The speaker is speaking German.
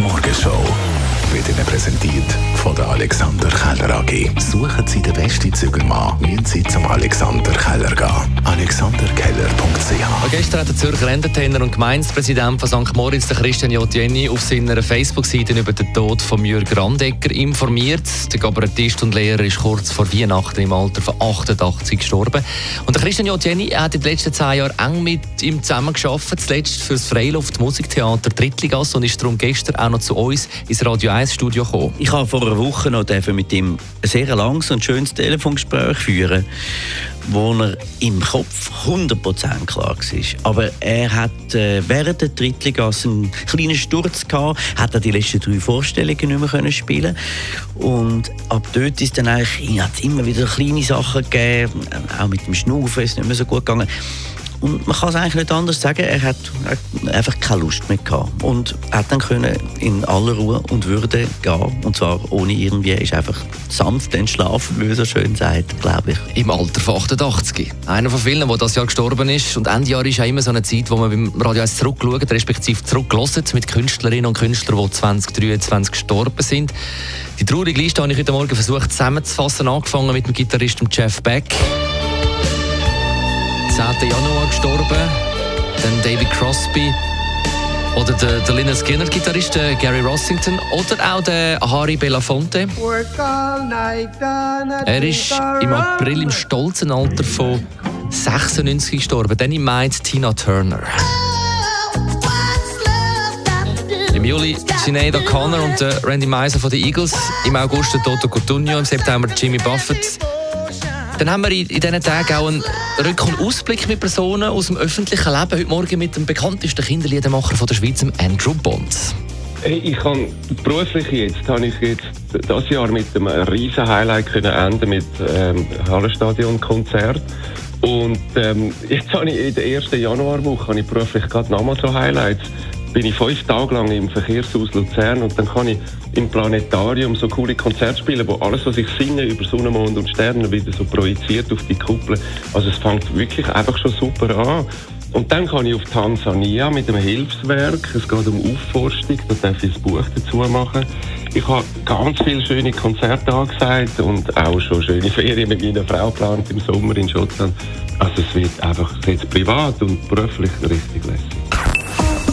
Morgenshow wird Ihnen präsentiert von der Alexander Keller AG. Suchen Sie den besten Zügelmann, müssen Sie zum Alexander Keller gehen. alexanderkeller.ch Gestern hat der Zürcher Entertainer und Gemeindepräsident von St. Moritz, der Christian Jotieni, auf seiner Facebook-Seite über den Tod von Jürg Randecker informiert. Der Kabarettist und Lehrer ist kurz vor Weihnachten im Alter von 88 gestorben. Und der Christian Jotieni hat in den letzten zehn Jahren eng mit ihm zusammengearbeitet, zuletzt für das Freiluft Musiktheater Drittligasse und ist darum gestern auch noch zu uns ins Radio 1 Studio gekommen. Ich habe vor einer Woche noch mit ihm ein sehr langes und schönes Telefongespräch führen, wo er im Kopf 100% klar war. Aber er hat äh, während der Drittligasse einen kleinen Sturz gehabt, hat er die letzten drei Vorstellungen nicht mehr können spielen und ab dort ist dann eigentlich, hat immer wieder kleine Sachen gegeben, auch mit dem Schnaufen ist es nicht mehr so gut gegangen. Und man kann es eigentlich nicht anders sagen, er hat, einfach keine Lust mehr gehabt. Und hat dann können in aller Ruhe und Würde gehen. Und zwar ohne irgendwie, ist einfach sanft entschlafen, wie man so schön sagt, glaube ich. Im Alter von 88. Einer von vielen, der das Jahr gestorben ist. Und Ende Jahr ist ja immer so eine Zeit, wo man beim Radio 1 zurückschaut, respektive zurückgelassen mit Künstlerinnen und Künstlern, die 2023 gestorben sind. Die traurige Liste habe ich heute Morgen versucht zusammenzufassen, angefangen mit dem Gitarristen Jeff Beck. 10. Januar gestorben. Dann David Crosby. Oder der, der Lynyrd Skinner Gitarrist Gary Rossington oder auch der Harry Belafonte. Er ist im April im stolzen Alter von 96 gestorben. Dann im Mai Tina Turner. Im Juli Sinead O'Connor und Randy Meiser von den Eagles. Im August Toto Cotugno, im September Jimmy Buffett. Dann haben wir in, in diesen Tagen auch einen Rück- und Ausblick mit Personen aus dem öffentlichen Leben. Heute Morgen mit dem bekanntesten Kinderliedermacher von der Schweiz, Andrew Bond. Hey, ich kann beruflich jetzt, habe ich jetzt das Jahr mit einem riesen Highlight können enden mit ähm, Hallenstadion-Konzert. Und ähm, jetzt habe ich in der ersten Januarwoche habe ich beruflich gerade nochmal so Highlights bin ich fünf Tage lang im Verkehrshaus Luzern und dann kann ich im Planetarium so coole Konzerte spielen, wo alles, was ich singe über Sonne, Mond und Sterne, wieder so projiziert auf die Kuppel. Also es fängt wirklich einfach schon super an. Und dann kann ich auf Tansania mit einem Hilfswerk. Es geht um Aufforstung, da darf ich ein Buch dazu machen. Ich habe ganz viele schöne Konzerte angesagt und auch schon schöne Ferien mit meiner Frau geplant im Sommer in Schottland. Also es wird einfach jetzt privat und beruflich richtig lässig.